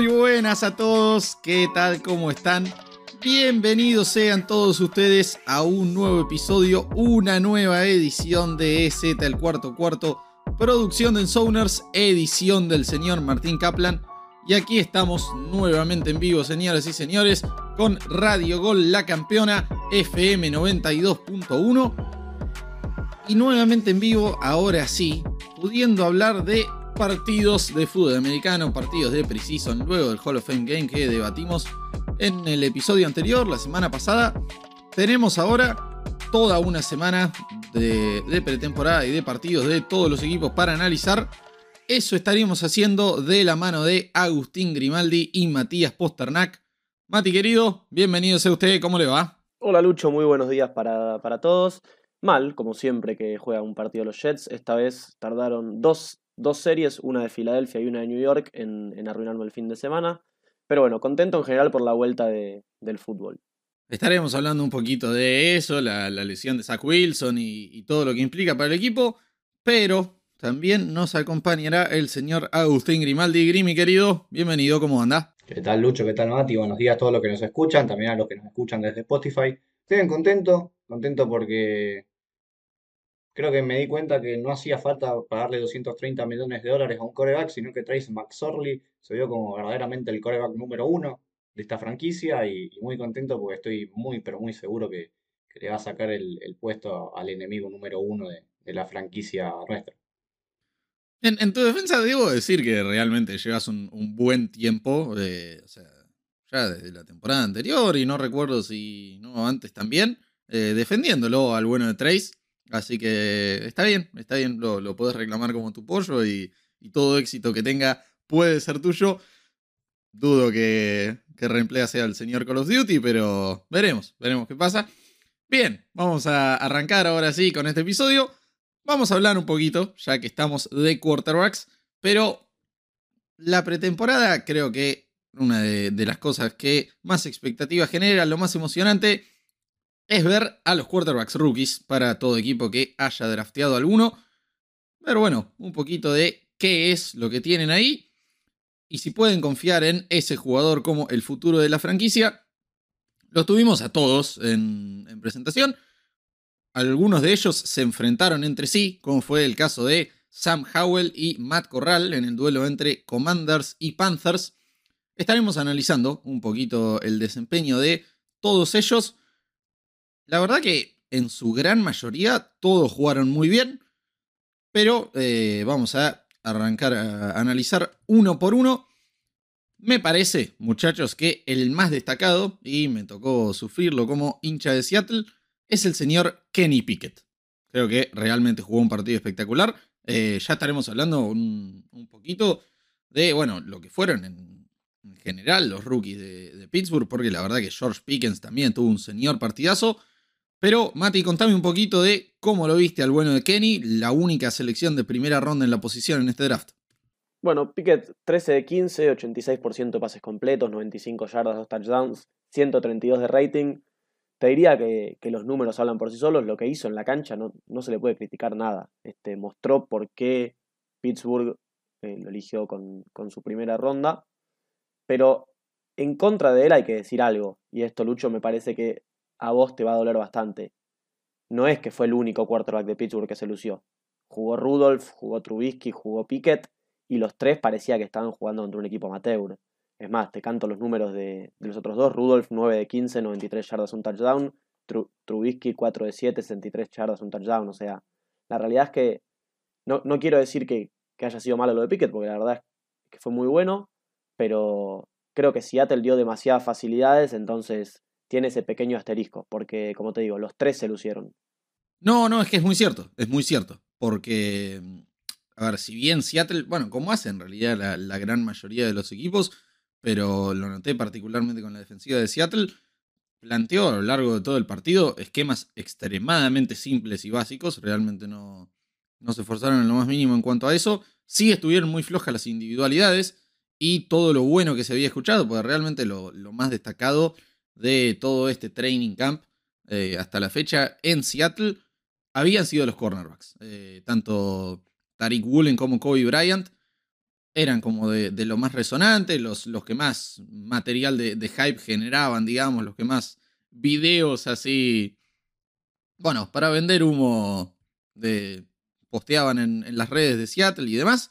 Muy buenas a todos, ¿qué tal? ¿Cómo están? Bienvenidos sean todos ustedes a un nuevo episodio, una nueva edición de EZ el cuarto cuarto, producción de Ensoners, edición del señor Martín Kaplan. Y aquí estamos nuevamente en vivo, señoras y señores, con Radio Gol La Campeona FM 92.1. Y nuevamente en vivo, ahora sí, pudiendo hablar de partidos de fútbol americano, partidos de Precision, luego del Hall of Fame Game que debatimos en el episodio anterior, la semana pasada. Tenemos ahora toda una semana de, pretemporada y de partidos de todos los equipos para analizar. Eso estaríamos haciendo de la mano de Agustín Grimaldi y Matías Posternak. Mati querido, bienvenido sea usted, ¿cómo le va? Hola Lucho, muy buenos días para, para todos. Mal, como siempre que juega un partido los Jets. Esta vez tardaron dos, dos series, una de Filadelfia y una de New York, en, en arruinarme el fin de semana. Pero bueno, contento en general por la vuelta de, del fútbol. Estaremos hablando un poquito de eso, la, la lesión de Zach Wilson y, y, todo lo que implica para el equipo, pero también nos acompañará el señor Agustín Grimaldi. Grimi, querido, bienvenido, ¿cómo anda? ¿Qué tal, Lucho? ¿Qué tal, Mati? Buenos días a todos los que nos escuchan, también a los que nos escuchan desde Spotify. Estoy contento, contento porque creo que me di cuenta que no hacía falta pagarle 230 millones de dólares a un coreback, sino que Trace McSorley se vio como verdaderamente el coreback número uno de esta franquicia y, muy contento porque estoy muy, pero muy seguro que, le va a sacar el, puesto al enemigo número uno de, la franquicia nuestra. En, tu defensa debo decir que realmente llevas un, un buen tiempo, eh, o sea, ya desde la temporada anterior y no recuerdo si no antes también, eh, defendiéndolo al bueno de Trace. Así que está bien, está bien, lo, podés reclamar como tu pollo y, todo éxito que tenga puede ser tuyo. Dudo que, que reemplea sea señor Call of Duty, pero veremos, veremos qué pasa. Bien, vamos a arrancar ahora sí con este episodio. Vamos a hablar un poquito, ya que estamos de quarterbacks, pero la pretemporada creo que una de, de las cosas que más expectativas genera, lo más emocionante, es ver a los quarterbacks rookies para todo equipo que haya drafteado alguno. Pero bueno, un poquito de qué es lo que tienen ahí y si pueden confiar en ese jugador como el futuro de la franquicia. Los tuvimos a todos en, en presentación. Algunos de ellos se enfrentaron entre sí, como fue el caso de Sam Howell y Matt Corral en el duelo entre Commanders y Panthers. Estaremos analizando un poquito el desempeño de todos ellos. La verdad que en su gran mayoría todos jugaron muy bien, pero eh, vamos a arrancar a analizar uno por uno. Me parece, muchachos, que el más destacado, y me tocó sufrirlo como hincha de Seattle, es el señor Kenny Pickett. Creo que realmente jugó un partido espectacular. Eh, ya estaremos hablando un, poquito de, bueno, lo que fueron en, en general los rookies de, de, Pittsburgh, porque la verdad que George Pickens también tuvo un señor partidazo. Pero, Mati, contame un poquito de cómo lo viste al bueno de Kenny, la única selección de primera ronda en la posición en este draft. Bueno, Pickett 13 de 15, 86% de pases completos, 95 yardas, 2 touchdowns, 132 de rating. Te diría que, los números hablan por sí solos, lo que hizo en la cancha no, no se le puede criticar nada. Este, mostró por qué Pittsburgh eh, lo eligió con, con, su primera ronda, pero en contra de él hay que decir algo, y esto Lucho me parece que a vos te va a doler bastante. No es que fue el único quarterback de Pittsburgh que se lució. Jugó Rudolph, jugó Trubisky, jugó Pickett, y los tres parecía que estaban jugando contra un equipo amateur. Es más, te canto los números de, los otros dos. Rudolph 9 de 15, 93 yardas, un touchdown. Tru, Trubisky 4 de 7, 63 yardas, un touchdown. O sea, la realidad es que no, no quiero decir que, que, haya sido malo lo de Pickett, porque la verdad es que fue muy bueno, pero creo que Seattle dio demasiadas facilidades, entonces tiene ese pequeño asterisco, porque como te digo, los tres se lucieron. No, no, es que es muy cierto, es muy cierto, porque, a ver, si bien Seattle, bueno, como hace en realidad la, gran mayoría de los equipos, pero lo noté particularmente con la defensiva de Seattle, planteó a lo largo de todo el partido esquemas extremadamente simples y básicos, realmente no, no se esforzaron en lo más mínimo en cuanto a eso, sí estuvieron muy flojas las individualidades y todo lo bueno que se había escuchado, porque realmente lo más destacado de todo este training camp eh, hasta la fecha en Seattle habían sido los cornerbacks, eh, tanto Tariq Woolen como Kobe Bryant, eran como de, lo más resonante, los, los que más material de, hype generaban, digamos, los que más videos así, bueno, para vender humo de, posteaban en las redes de Seattle y demás.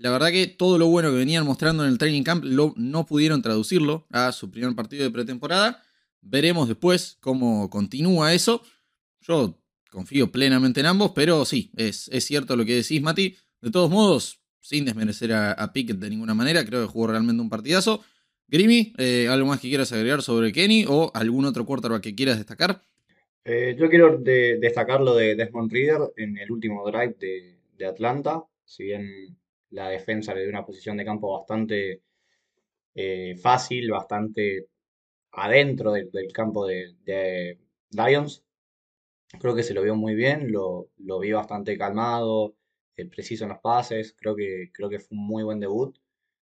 La verdad que todo lo bueno que venían mostrando en el training camp no pudieron traducirlo a su primer partido de pretemporada. Veremos después cómo continúa eso. Yo confío plenamente en ambos, pero sí, es, es cierto lo que decís, Mati. De todos modos, sin desmerecer a, Pickett de ninguna manera, creo que jugó realmente un partidazo. Grimy, eh, ¿algo más que quieras agregar sobre Kenny o algún otro quarterback que quieras destacar? Eh, yo quiero destacar lo de Desmond Reader en el último drive de, de Atlanta. Si bien la defensa le una posición de campo bastante eh, fácil, bastante adentro del, campo de, Lions. Creo que se lo vio muy bien, lo, vi bastante calmado, eh, preciso en los pases, creo que, creo que fue un muy buen debut.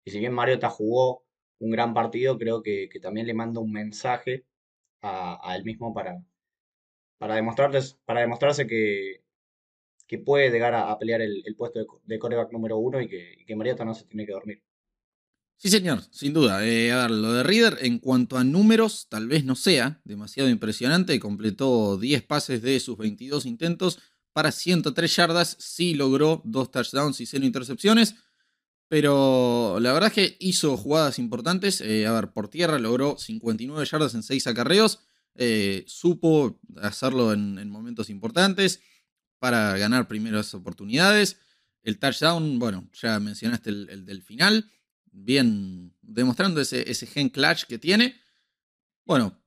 Y si bien Mariota jugó un gran partido, creo que, también le manda un mensaje a, él mismo para, para, demostrarles, para demostrarse que, que puede llegar a, pelear el, puesto de, coreback número uno y que, que, Mariota no se tiene que dormir. Sí, señor, sin duda. Eh, a ver, lo de Reader, en cuanto a números, tal vez no sea demasiado impresionante. Completó 10 pases de sus 22 intentos para 103 yardas. Sí logró dos touchdowns y 0 intercepciones. Pero la verdad es que hizo jugadas importantes. Eh, a ver, por tierra logró 59 yardas en 6 acarreos. Eh, supo hacerlo en momentos importantes para ganar primeras oportunidades. El touchdown, bueno, ya mencionaste el, del final, bien demostrando ese, gen clutch que tiene. Bueno,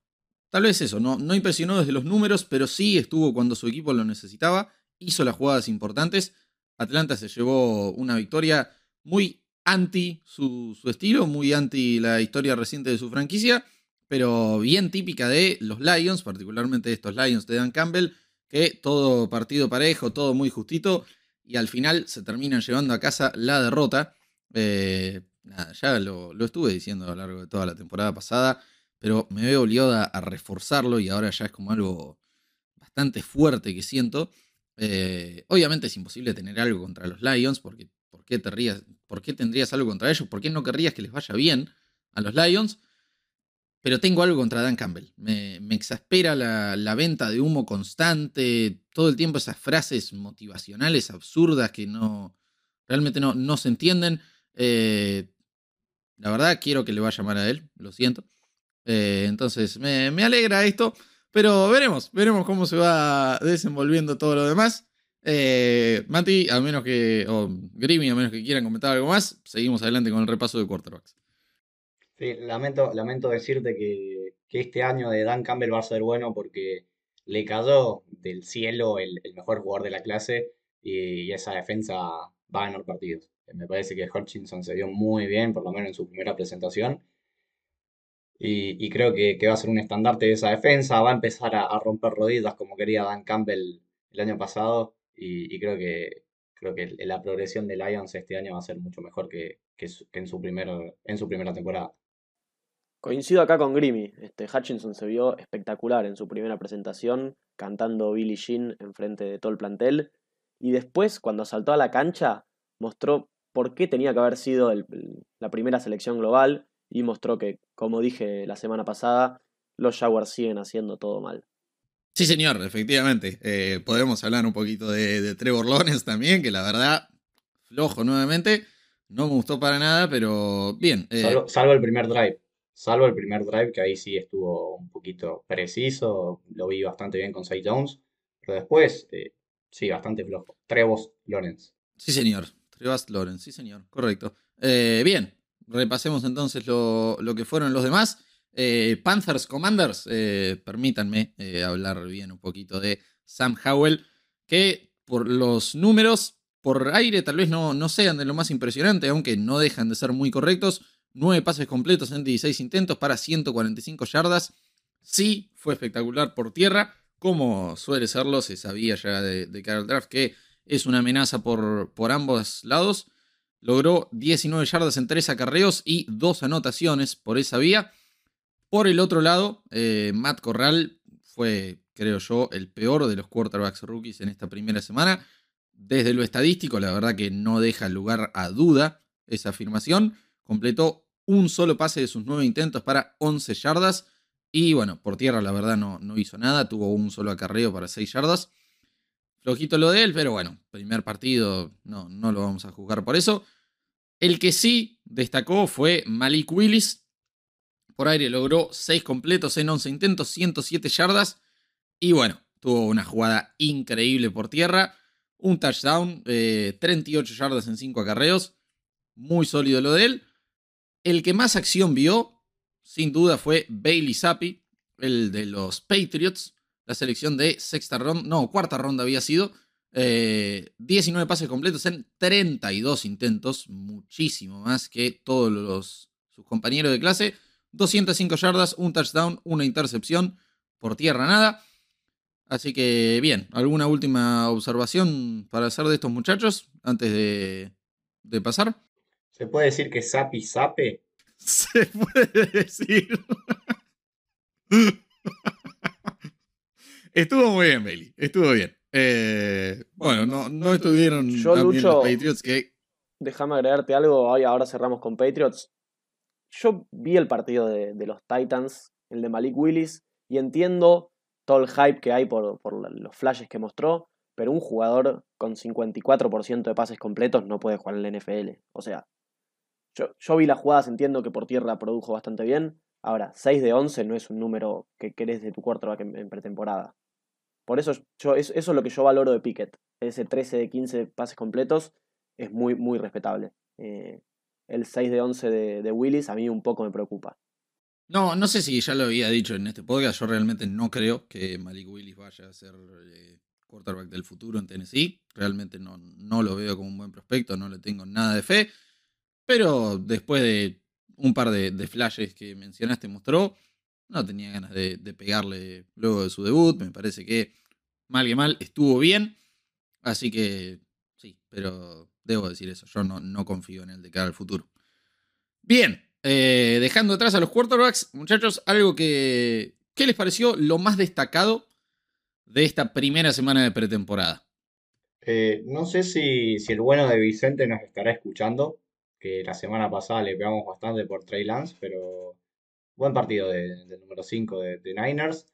tal vez eso, no, impresionó desde los números, pero sí estuvo cuando su equipo lo necesitaba, hizo las jugadas importantes. Atlanta se llevó una victoria muy anti su, estilo, muy anti la historia reciente de su franquicia, pero bien típica de los Lions, particularmente estos Lions de Dan Campbell, que todo partido parejo, todo muy justito, y al final se terminan llevando a casa la derrota. Eh, ya lo, estuve diciendo a lo largo de toda la temporada pasada, pero me veo obligado a, reforzarlo y ahora ya es como algo bastante fuerte que siento. Eh, obviamente es imposible tener algo contra los Lions, porque ¿por qué, te ¿por qué tendrías algo contra ellos? ¿Por qué no querrías que les vaya bien a los Lions? Pero tengo algo contra Dan Campbell. Me, exaspera la, venta de humo constante, todo el tiempo esas frases motivacionales absurdas que no realmente no, se entienden. Eh, la verdad, quiero que le vaya mal a él, lo siento. Eh, entonces, me, alegra esto, pero veremos, veremos cómo se va desenvolviendo todo lo demás. Eh, Mati, a menos que, o Grimmy, a menos que quieran comentar algo más, seguimos adelante con el repaso de quarterbacks. Sí, lamento, lamento decirte que, este año de Dan Campbell va a ser bueno porque le cayó del cielo el, mejor jugador de la clase y, esa defensa va a ganar partidos. Me parece que Hutchinson se vio muy bien, por lo menos en su primera presentación. Y, creo que, va a ser un estandarte de esa defensa, va a empezar a, romper rodillas como quería Dan Campbell el año pasado y, creo que creo que la progresión de Lions este año va a ser mucho mejor que, en, su en su primera temporada. Coincido acá con Grimmy. Este, Hutchinson se vio espectacular en su primera presentación, cantando Billie Jean enfrente de todo el plantel. Y después, cuando saltó a la cancha, mostró por qué tenía que haber sido la primera selección global y mostró que, como dije la semana pasada, los Jaguars siguen haciendo todo mal. Sí, señor, efectivamente. Eh, podemos hablar un poquito de, Trevor Lawrence también, que la verdad, flojo nuevamente. No me gustó para nada, pero bien. Eh, salvo el primer drive salvo el primer drive, que ahí sí estuvo un poquito preciso, lo vi bastante bien con Say Jones, pero después, eh, sí, bastante flojo. Trevos Lawrence. Sí, señor. Trevos Lawrence, sí, señor. Correcto. Eh, bien, repasemos entonces lo, que fueron los demás. Eh, Panthers Commanders, permítanme hablar bien un poquito de Sam Howell, que por los números, por aire, tal vez no, no sean de lo más impresionante, aunque no dejan de ser muy correctos 9 pases completos en 16 intentos para 145 yardas. Sí, fue espectacular por tierra, como suele serlo, se sabía ya de, de Carol Draft que es una amenaza por, por ambos lados. Logró 19 yardas en 3 acarreos y 2 anotaciones por esa vía. Por el otro lado, eh, Matt Corral fue, creo yo, el peor de los quarterbacks rookies en esta primera semana. Desde lo estadístico, la verdad que no deja lugar a duda esa afirmación. Completó un solo pase de sus nueve intentos para 11 yardas. Y bueno, por tierra la verdad no, no hizo nada, tuvo un solo acarreo para 6 yardas. Flojito lo de él, pero bueno, primer partido no, no lo vamos a juzgar por eso. El que sí destacó fue Malik Willis. Por aire logró 6 completos en 11 intentos, 107 yardas. Y bueno, tuvo una jugada increíble por tierra. Un touchdown, 38 eh, yardas en 5 acarreos. Muy sólido lo de él. El que más acción vio, sin duda, fue Bailey Zappi, el de los Patriots. La selección de sexta ronda, no, cuarta ronda había sido. 19 eh, pases completos en 32 intentos, muchísimo más que todos los, sus compañeros de clase. 205 yardas, un touchdown, una intercepción, por tierra nada. Así que bien, ¿alguna última observación para hacer de estos muchachos antes de, de pasar? ¿Se puede decir que sapi sape? Se puede decir. Estuvo muy bien, Bailey. Estuvo bien. Eh, bueno, no, no estuvieron Yo, también los Patriots que. Déjame agregarte algo. Ahora cerramos con Patriots. Yo vi el partido de, los Titans, el de Malik Willis, y entiendo todo el hype que hay por, los flashes que mostró, pero un jugador con 54% de pases completos no puede jugar en la NFL. O sea, yo, vi las jugadas, entiendo que por tierra produjo bastante bien. Ahora, 6 de 11 no es un número que querés de tu quarterback en, en pretemporada. Por eso, yo, eso, es lo que yo valoro de Pickett. Ese 13 de 15 pases completos es muy, muy respetable. Eh, el 6 de 11 de, Willis a mí un poco me preocupa. No, no sé si ya lo había dicho en este podcast. Yo realmente no creo que Malik Willis vaya a ser eh, quarterback del futuro en Tennessee. Realmente no, no lo veo como un buen prospecto, no le tengo nada de fe. Pero después de un par de, flashes que mencionaste, mostró no tenía ganas de, pegarle luego de su debut. Me parece que mal que mal estuvo bien. Así que sí, pero debo decir eso. Yo no, no confío en él de cara al futuro. Bien, eh, dejando atrás a los quarterbacks, muchachos, algo que. ¿Qué les pareció lo más destacado de esta primera semana de pretemporada? Eh, no sé si, si, el bueno de Vicente nos estará escuchando, que la semana pasada le pegamos bastante por Trey Lance, pero buen partido del número 5 de, Niners.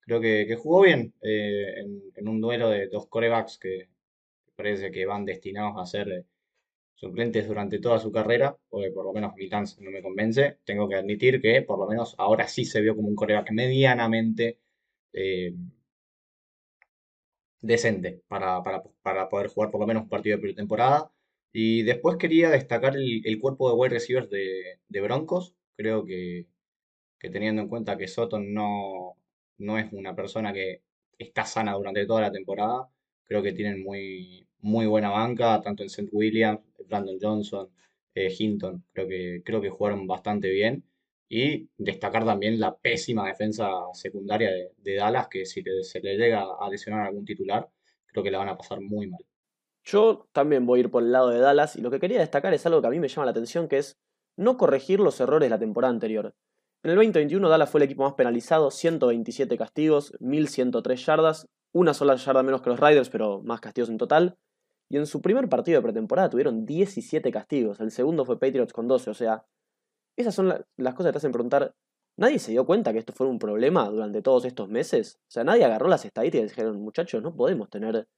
Creo que, jugó bien eh, en, un duelo de dos corebacks que parece que van destinados a ser eh, suplentes durante toda su carrera, o por lo menos Milans no me convence. Tengo que admitir que por lo menos ahora sí se vio como un coreback medianamente eh, decente para, poder jugar por lo menos un partido de pretemporada. Y después quería destacar el, cuerpo de wide receivers de, de Broncos. Creo que, que teniendo en cuenta que Soto no, no es una persona que está sana durante toda la temporada, creo que tienen muy, muy buena banca, tanto en St. Williams, Brandon Johnson, eh, Hinton, creo que, creo que jugaron bastante bien. Y destacar también la pésima defensa secundaria de, Dallas, que si se le llega a lesionar algún titular, creo que la van a pasar muy mal. Yo también voy a ir por el lado de Dallas y lo que quería destacar es algo que a mí me llama la atención, que es no corregir los errores de la temporada anterior. En el 2021 Dallas fue el equipo más penalizado, 127 castigos, 1103 yardas, una sola yarda menos que los Riders, pero más castigos en total. Y en su primer partido de pretemporada tuvieron 17 castigos, el segundo fue Patriots con 12, o sea, esas son las cosas que te hacen preguntar, ¿nadie se dio cuenta que esto fue un problema durante todos estos meses? O sea, nadie agarró las estadísticas y dijeron, muchachos, no podemos tener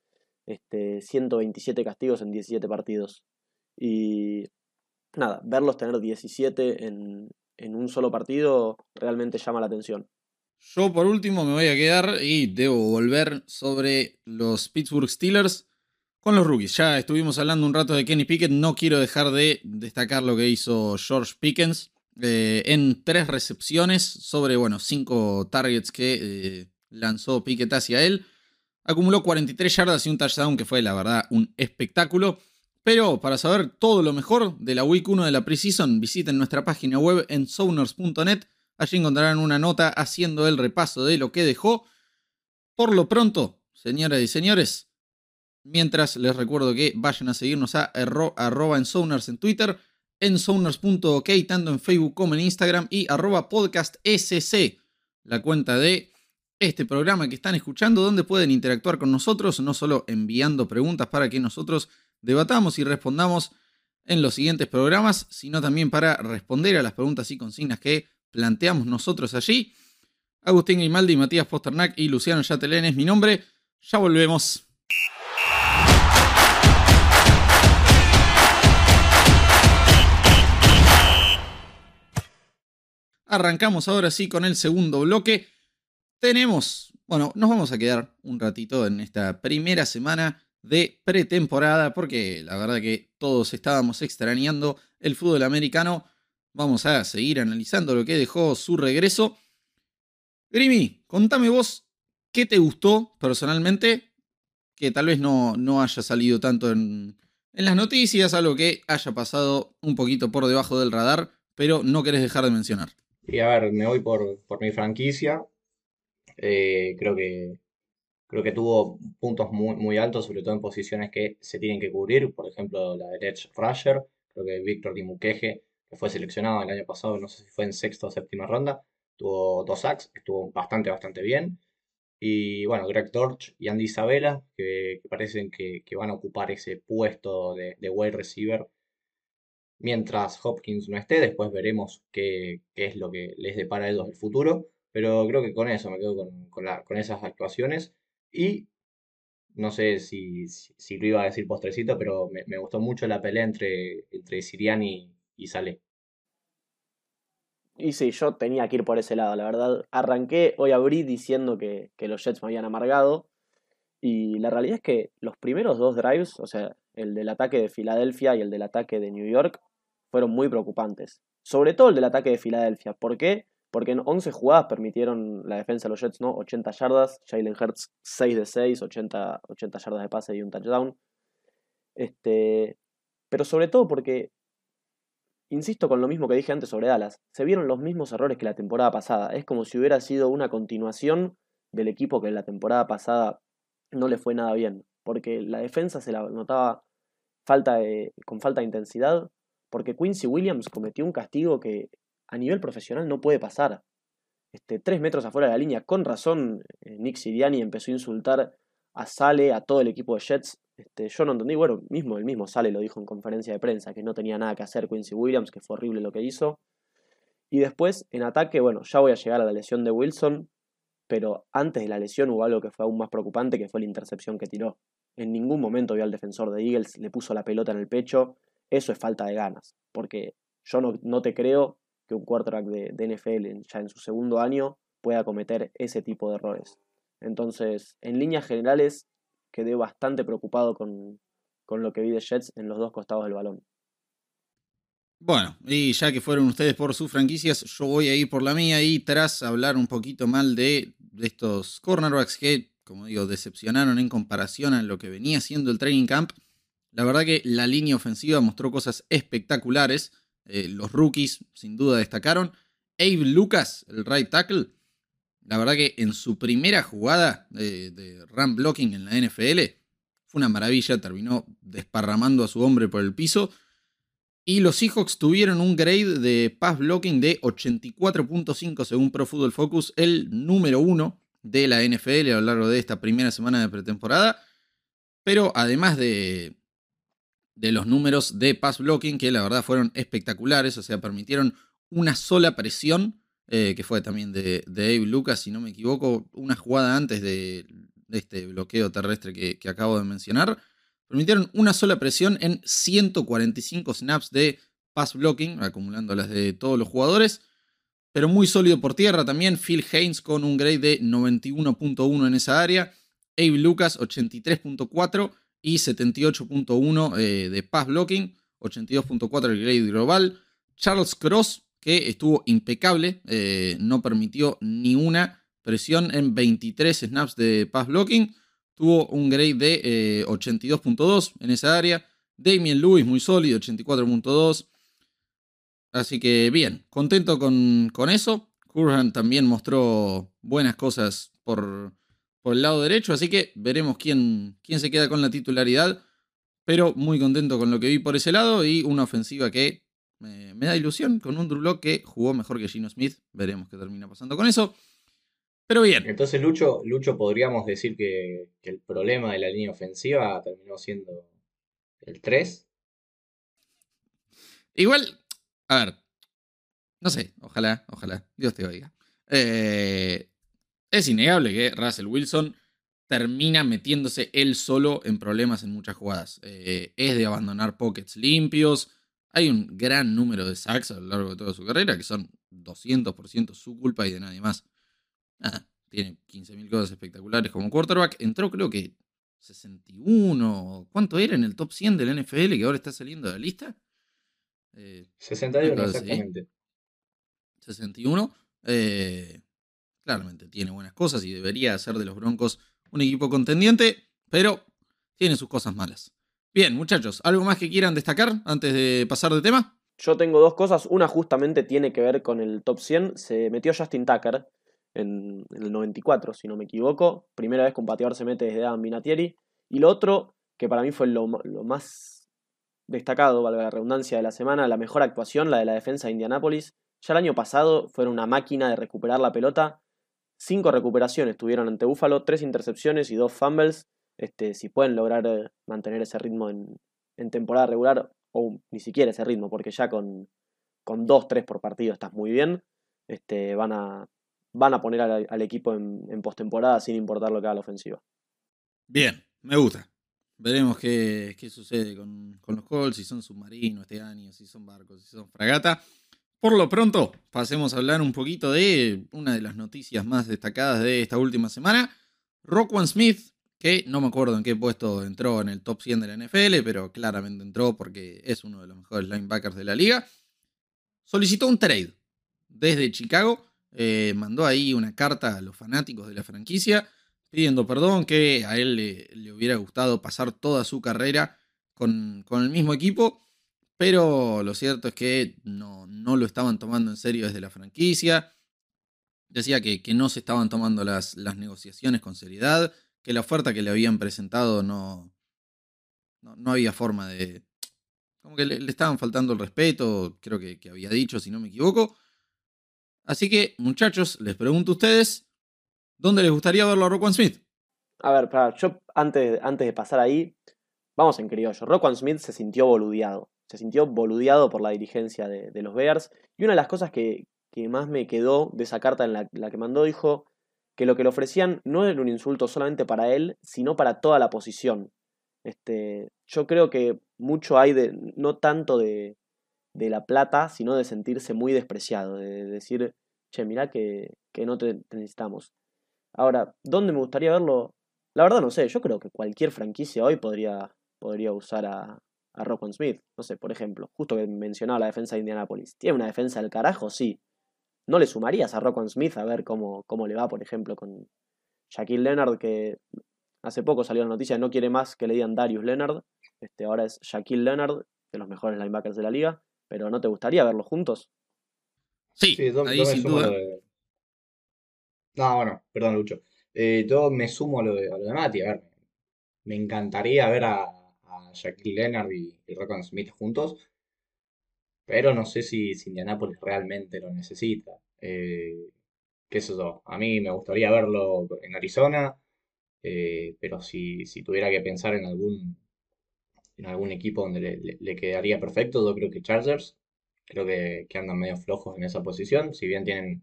este, 127 castigos en 17 partidos. Y nada, verlos tener 17 en, en un solo partido realmente llama la atención. Yo por último me voy a quedar y debo volver sobre los Pittsburgh Steelers con los rookies. Ya estuvimos hablando un rato de Kenny Pickett, no quiero dejar de destacar lo que hizo George Pickens eh, en tres recepciones sobre, bueno, cinco targets que eh, lanzó Pickett hacia él. Acumuló 43 yardas y un touchdown que fue la verdad un espectáculo. Pero para saber todo lo mejor de la Week 1 de la Preseason, visiten nuestra página web en Sowners.net. Allí encontrarán una nota haciendo el repaso de lo que dejó. Por lo pronto, señoras y señores, mientras les recuerdo que vayan a seguirnos a arroba en en Twitter, en Sowners.ok, tanto en Facebook como en Instagram, y arroba podcast SC, la cuenta de este programa que están escuchando, donde pueden interactuar con nosotros, no solo enviando preguntas para que nosotros debatamos y respondamos en los siguientes programas, sino también para responder a las preguntas y consignas que planteamos nosotros allí. Agustín Grimaldi, Matías Posternak y Luciano Yatelén es mi nombre. Ya volvemos. Arrancamos ahora sí con el segundo bloque. Tenemos, bueno, nos vamos a quedar un ratito en esta primera semana de pretemporada porque la verdad que todos estábamos extrañando el fútbol americano. Vamos a seguir analizando lo que dejó su regreso. Grimi, contame vos qué te gustó personalmente, que tal vez no, no haya salido tanto en, en las noticias, algo que haya pasado un poquito por debajo del radar, pero no querés dejar de mencionar. Y a ver, me voy por, por mi franquicia. Eh, creo que creo que tuvo puntos muy, altos, sobre todo en posiciones que se tienen que cubrir. Por ejemplo, la de Edge Rusher. Creo que Víctor Dimuqueje, que fue seleccionado el año pasado, no sé si fue en sexta o séptima ronda, tuvo dos sacks, estuvo bastante, bastante bien. Y bueno, Greg Dorch y Andy Isabella, que, parecen que, van a ocupar ese puesto de, de wide receiver mientras Hopkins no esté. Después veremos qué, es lo que les depara a ellos el futuro. Pero creo que con eso me quedo con, esas actuaciones. Y no sé si, si, lo iba a decir postrecito, pero me, gustó mucho la pelea entre, entre Siriani y Saleh. Y sí, yo tenía que ir por ese lado, la verdad. Arranqué, hoy abrí diciendo que, que los Jets me habían amargado. Y la realidad es que los primeros dos drives, o sea, el del ataque de Filadelfia y el del ataque de New York, fueron muy preocupantes. Sobre todo el del ataque de Filadelfia. ¿Por qué? Porque en 11 jugadas permitieron la defensa de los Jets, ¿no? 80 yardas, Jalen Hurts 6 de 6, 80, 80 yardas de pase y un touchdown. Este, pero sobre todo porque, insisto con lo mismo que dije antes sobre Dallas, se vieron los mismos errores que la temporada pasada. Es como si hubiera sido una continuación del equipo que la temporada pasada no le fue nada bien. Porque la defensa se la notaba falta con falta de intensidad, porque Quincy Williams cometió un castigo que a nivel profesional no puede pasar. Este, tres metros afuera de la línea, con razón, eh, Nick Siriani empezó a insultar a Sale, a todo el equipo de Jets. Este, yo no entendí, bueno, mismo el mismo Sale lo dijo en conferencia de prensa, que no tenía nada que hacer Quincy Williams, que fue horrible lo que hizo. Y después, en ataque, bueno, ya voy a llegar a la lesión de Wilson, pero antes de la lesión hubo algo que fue aún más preocupante, que fue la intercepción que tiró. En ningún momento vio al defensor de Eagles, le puso la pelota en el pecho eso es falta de ganas, porque yo no, te creo que un quarterback de, NFL ya en su segundo año pueda cometer ese tipo de errores. Entonces, en líneas generales, quedé bastante preocupado con, con lo que vi de Jets en los dos costados del balón. Bueno, y ya que fueron ustedes por sus franquicias, yo voy a ir por la mía y tras hablar un poquito mal de, de estos cornerbacks que, como digo, decepcionaron en comparación a lo que venía siendo el training camp, la verdad que la línea ofensiva mostró cosas espectaculares. Eh, los rookies sin duda destacaron. Abe Lucas, el right tackle, la verdad que en su primera jugada de, de run blocking en la NFL fue una maravilla, terminó desparramando a su hombre por el piso. Y los Seahawks tuvieron un grade de pass blocking de 84.5 según Pro Football Focus, el número uno de la NFL a lo largo de esta primera semana de pretemporada. Pero además de, de los números de pass blocking, que la verdad fueron espectaculares, o sea, permitieron una sola presión, eh, que fue también de, de Abe Lucas, si no me equivoco, una jugada antes de, este bloqueo terrestre que, acabo de mencionar, permitieron una sola presión en 145 snaps de pass blocking, acumulando las de todos los jugadores, pero muy sólido por tierra también, Phil Haynes con un grade de 91.1 en esa área, Abe Lucas 83.4, y 78.1 eh, de pass blocking, 82.4 el grade global. Charles Cross, que estuvo impecable, eh, no permitió ni una presión en 23 snaps de pass blocking. Tuvo un grade de 82.2 eh, en esa área. Damien Lewis, muy sólido, 84.2. Así que bien, contento con, con eso. Curran también mostró buenas cosas por, por el lado derecho, así que veremos quién, quién se queda con la titularidad. Pero muy contento con lo que vi por ese lado y una ofensiva que me, da ilusión con un Drew que jugó mejor que Gino Smith. Veremos qué termina pasando con eso. Pero bien. Entonces, Lucho, Lucho podríamos decir que, que el problema de la línea ofensiva terminó siendo el 3. Igual, a ver, no sé, ojalá, ojalá, Dios te oiga. Eh, es innegable que Russell Wilson termina metiéndose él solo en problemas en muchas jugadas. Eh, es de abandonar pockets limpios. Hay un gran número de sacks a lo largo de toda su carrera que son 200% su culpa y de nadie más. Nada, tiene 15.000 cosas espectaculares como quarterback. Entró creo que 61. ¿Cuánto era en el top 100 del NFL que ahora está saliendo de la lista? 61, eh, exactamente. 61. Eh, claramente tiene buenas cosas y debería ser de los Broncos un equipo contendiente, pero tiene sus cosas malas. Bien, muchachos, ¿algo más que quieran destacar antes de pasar de tema? Yo tengo dos cosas. Una justamente tiene que ver con el top 100. Se metió Justin Tucker en, el 94, si no me equivoco. Primera vez que un pateador se mete desde Adam Vinatieri. Y lo otro, que para mí fue lo, más destacado, valga la redundancia, de la semana, la mejor actuación, la de la defensa de Indianápolis. Ya el año pasado fueron una máquina de recuperar la pelota. Cinco recuperaciones tuvieron ante Búfalo, tres intercepciones y dos fumbles. Este, si pueden lograr eh, mantener ese ritmo en, temporada regular, o ni siquiera ese ritmo, porque ya con, con dos, tres por partido estás muy bien, este, van, a, van a poner al, equipo en, en postemporada sin importar lo que haga la ofensiva. Bien, me gusta. Veremos qué, sucede con, los Colts, si son submarinos este año, si son barcos, si son fragata. Por lo pronto, pasemos a hablar un poquito de una de las noticias más destacadas de esta última semana. Rockwan Smith, que no me acuerdo en qué puesto entró en el top 100 de la NFL, pero claramente entró porque es uno de los mejores linebackers de la liga, solicitó un trade desde Chicago, eh, mandó ahí una carta a los fanáticos de la franquicia pidiendo perdón, que a él le, hubiera gustado pasar toda su carrera con, el mismo equipo, pero lo cierto es que no, no, lo estaban tomando en serio desde la franquicia. Decía que, que no se estaban tomando las, las, negociaciones con seriedad, que la oferta que le habían presentado no, no, había forma de... Como que le, estaban faltando el respeto, creo que, había dicho, si no me equivoco. Así que, muchachos, les pregunto a ustedes, ¿Dónde les gustaría verlo a Roquan Smith? A ver, para, yo antes, antes de pasar ahí, vamos en criollo. Roquan Smith se sintió boludeado. Se sintió boludeado por la dirigencia de, los Bears. Y una de las cosas que, más me quedó de esa carta en la, la, que mandó dijo que lo que le ofrecían no era un insulto solamente para él, sino para toda la posición. Este, yo creo que mucho hay de, no tanto de, de la plata, sino de sentirse muy despreciado, de decir, che, mirá que, que no te necesitamos. Ahora, ¿dónde me gustaría verlo? La verdad no sé, yo creo que cualquier franquicia hoy podría, podría usar a, a Smith. No sé, por ejemplo, justo que mencionaba la defensa de Indianapolis. ¿Tiene una defensa del carajo? Sí. ¿No le sumarías a Roquan Smith a ver cómo, cómo le va, por ejemplo, con Shaquille Leonard, que hace poco salió la noticia no quiere más que le digan Darius Leonard. Este, ahora es Shaquille Leonard, de los mejores linebackers de la liga. Pero ¿no te gustaría verlos juntos? Sí, ahí sin duda. No, bueno, perdón, Lucho. Eh, yo me sumo a lo de, a lo de Mati. A ver, me encantaría ver a, a Shaquille Leonard y, y Smith juntos, pero no sé si, Indianapolis realmente lo necesita. Eh, ¿Qué es eso? A mí me gustaría verlo en Arizona, eh, pero si, si tuviera que pensar en algún, en algún equipo donde le, quedaría perfecto, yo creo que Chargers. Creo que, que andan medio flojos en esa posición, si bien tienen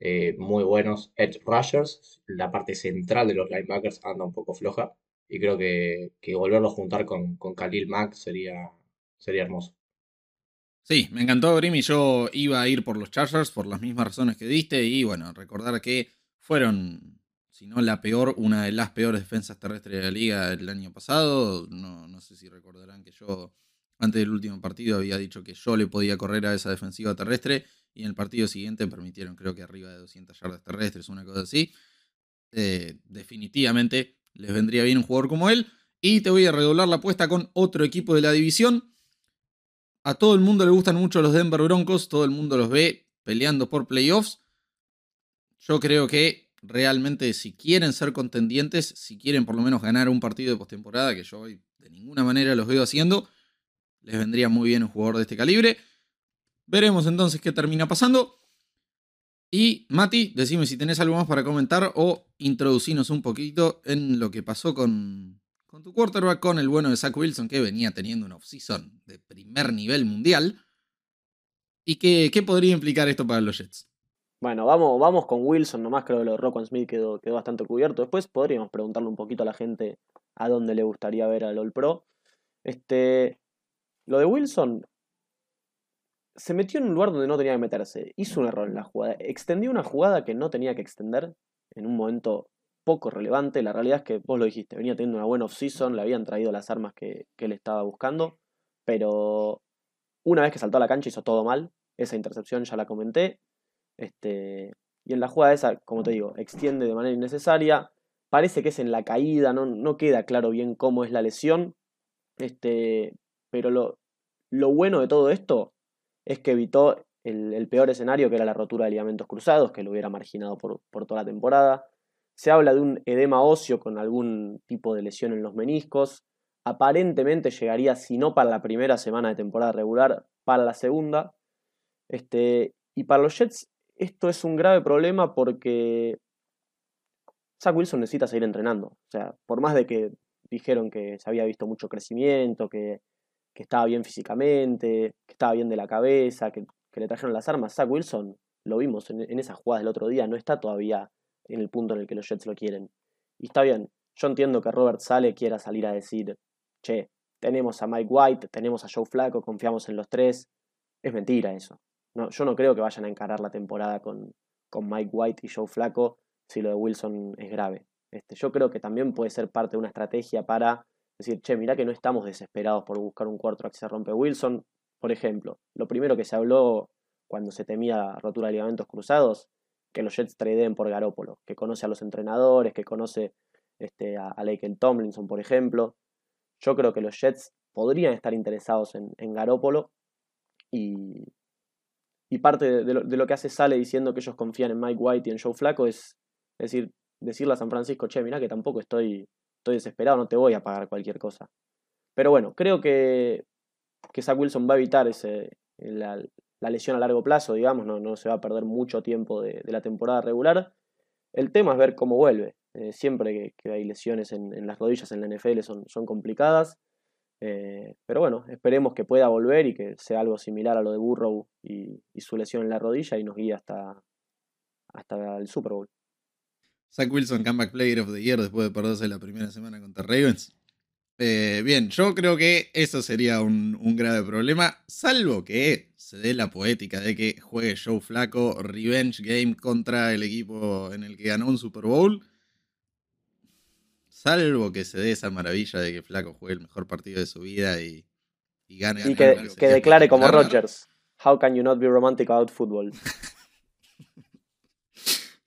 eh, muy buenos edge rushers. La parte central de los linebackers anda un poco floja. Y creo que, volverlo a juntar con, con Khalil Mack sería, sería hermoso. Sí, me encantó Grimmy. Yo iba a ir por los Chargers por las mismas razones que diste. Y bueno, recordar que fueron, si no la peor, una de las peores defensas terrestres de la liga el año pasado. No, no sé si recordarán que yo, antes del último partido, había dicho que yo le podía correr a esa defensiva terrestre y en el partido siguiente permitieron creo que arriba de 200 yardas terrestres, una cosa así. Eh, definitivamente les vendría bien un jugador como él. Y te voy a redoblar la apuesta con otro equipo de la división. A todo el mundo le gustan mucho los Denver Broncos, todo el mundo los ve peleando por playoffs. Yo creo que realmente si quieren ser contendientes, si quieren por lo menos ganar un partido de postemporada, que yo hoy de ninguna manera los veo haciendo, les vendría muy bien un jugador de este calibre. Veremos entonces qué termina pasando. Y Mati, decime si tenés algo más para comentar o introducirnos un poquito en lo que pasó con, con tu quarterback, con el bueno de Zach Wilson, que venía teniendo una offseason de primer nivel mundial. ¿Y qué, qué podría implicar esto para los Jets? Bueno, vamos, vamos con Wilson, nomás creo que lo de Rockwan Smith quedó, quedó bastante cubierto. Después podríamos preguntarle un poquito a la gente a dónde le gustaría ver al All Pro. Este, lo de Wilson se metió en un lugar donde no tenía que meterse. Hizo un error en la jugada. Extendió una jugada que no tenía que extender en un momento poco relevante. La realidad es que vos lo dijiste, venía teniendo una buena off-season, le habían traído las armas que, que él estaba buscando, pero una vez que saltó a la cancha hizo todo mal. Esa intercepción ya la comenté. Este, y en la jugada esa, como te digo, extiende de manera innecesaria. Parece que es en la caída, no, no queda claro bien cómo es la lesión. Este, pero lo, lo bueno de todo esto es que evitó el, peor escenario, que era la rotura de ligamentos cruzados, que lo hubiera marginado por, por toda la temporada. Se habla de un edema óseo con algún tipo de lesión en los meniscos. Aparentemente llegaría, si no para la primera semana de temporada regular, para la segunda. Este, y para los Jets esto es un grave problema porque Zach Wilson necesita seguir entrenando. O sea, por más de que dijeron que se había visto mucho crecimiento, que, estaba bien físicamente, que estaba bien de la cabeza, que, le trajeron las armas, Zach Wilson, lo vimos en, en esas jugadas del otro día, no está todavía en el punto en el que los Jets lo quieren. Y está bien, yo entiendo que Robert Sale quiera salir a decir, che, tenemos a Mike White, tenemos a Joe Flaco, confiamos en los tres. Es mentira eso. No, yo no creo que vayan a encarar la temporada con, con Mike White y Joe Flaco si lo de Wilson es grave. Este, yo creo que también puede ser parte de una estrategia para decir, che, mirá que no estamos desesperados por buscar un cuarto que se rompe Wilson. Por ejemplo, lo primero que se habló cuando se temía rotura de ligamentos cruzados, que los Jets tradeen por Garópolo, que conoce a los entrenadores, que conoce este, a, a Laken Tomlinson, por ejemplo. Yo creo que los Jets podrían estar interesados en, Garópolo y, y parte de lo, que hace Sale diciendo que ellos confían en Mike White y en Joe Flaco es, decir, decirle a San Francisco, che, mira que tampoco estoy, estoy desesperado, no te voy a pagar cualquier cosa. Pero bueno, creo que, que Zach Wilson va a evitar ese, la, lesión a largo plazo, digamos, no, no, se va a perder mucho tiempo de, la temporada regular. El tema es ver cómo vuelve. Eh, siempre que, hay lesiones en, las rodillas en la NFL son, son complicadas. Eh, pero bueno, esperemos que pueda volver y que sea algo similar a lo de Burrow y, su lesión en la rodilla y nos guíe hasta, hasta el Super Bowl. Zach Wilson, Comeback Player of the Year después de perderse la primera semana contra Ravens. Eh, bien, yo creo que eso sería un, un, grave problema, salvo que se dé la poética de que juegue Joe Flaco Revenge Game contra el equipo en el que ganó un Super Bowl Salvo que se dé esa maravilla de que Flaco juegue el mejor partido de su vida y, gane. Y que, declare como Rodgers. How can you not be romantic about football?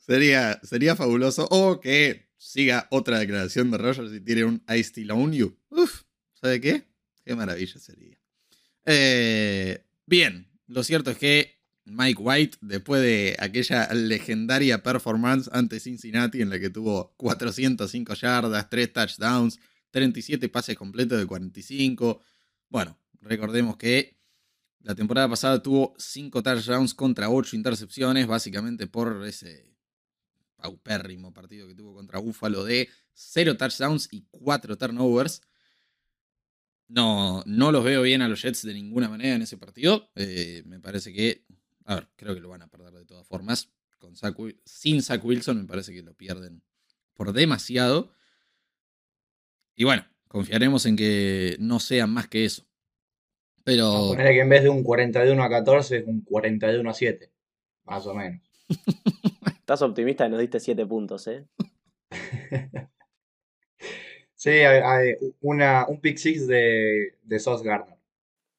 sería, sería fabuloso. O que siga otra declaración de Rodgers y tire un I still own you. Uf, ¿sabe qué? Qué maravilla sería. Eh, bien, lo cierto es que Mike White después de aquella legendaria performance ante Cincinnati en la que tuvo 405 yardas, 3 touchdowns, 37 pases completos de 45. Bueno, recordemos que la temporada pasada tuvo 5 touchdowns contra 8 intercepciones, básicamente por ese paupérrimo partido que tuvo contra Buffalo de 0 touchdowns y 4 turnovers. No, no los veo bien a los Jets de ninguna manera en ese partido. Eh, me parece que a ver, creo que lo van a perder de todas formas. Con sin Zach Wilson me parece que lo pierden por demasiado. Y bueno, confiaremos en que no sea más que eso. Pero. A que en vez de un 41 a 14 es un 41 a 7. Más o menos. Estás optimista y nos diste 7 puntos, ¿eh? sí, hay, una, un pick 6 de, de Sauce Gardner.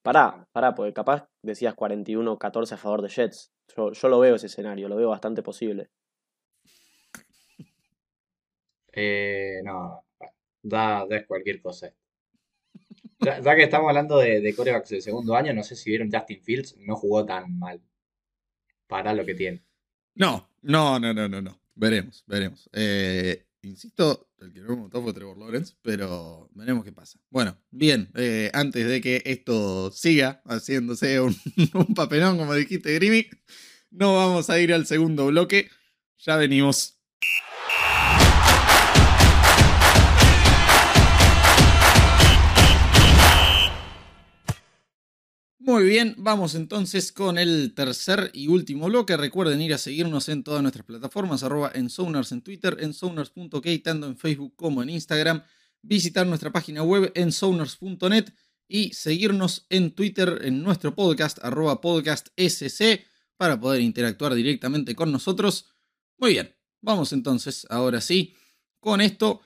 Pará, pará, porque capaz decías 41-14 a favor de Jets. Yo, lo veo ese escenario, lo veo bastante posible. Eh, no, da, da cualquier cosa. Ya, que estamos hablando de, de corebacks del segundo año, no sé si vieron Justin Fields, no jugó tan mal para lo que tiene. No, no, no, no, no, no. Veremos, veremos. Eh, insisto, el que no me gustó fue Trevor Lawrence, pero veremos qué pasa. Bueno, bien, eh, antes de que esto siga haciéndose un, un papelón, como dijiste, Grimmy, no vamos a ir al segundo bloque. Ya venimos. Muy bien, vamos entonces con el tercer y último bloque. Recuerden ir a seguirnos en todas nuestras plataformas, arroba en en Twitter, en tanto en Facebook como en Instagram. Visitar nuestra página web en Sounders.net y seguirnos en Twitter en nuestro podcast, arroba podcastsc, para poder interactuar directamente con nosotros. Muy bien, vamos entonces, ahora sí, con esto.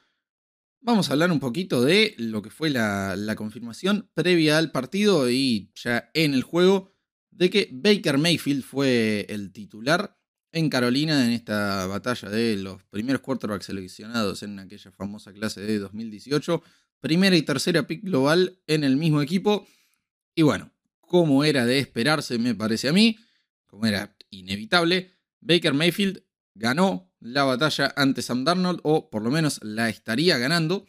Vamos a hablar un poquito de lo que fue la, confirmación previa al partido y ya en el juego de que Baker Mayfield fue el titular en Carolina en esta batalla de los primeros quarterbacks seleccionados en aquella famosa clase de 2018. Primera y tercera pick global en el mismo equipo. Y bueno, como era de esperarse, me parece a mí, como era inevitable, Baker Mayfield ganó la batalla ante Sam Darnold, o por lo menos la estaría ganando.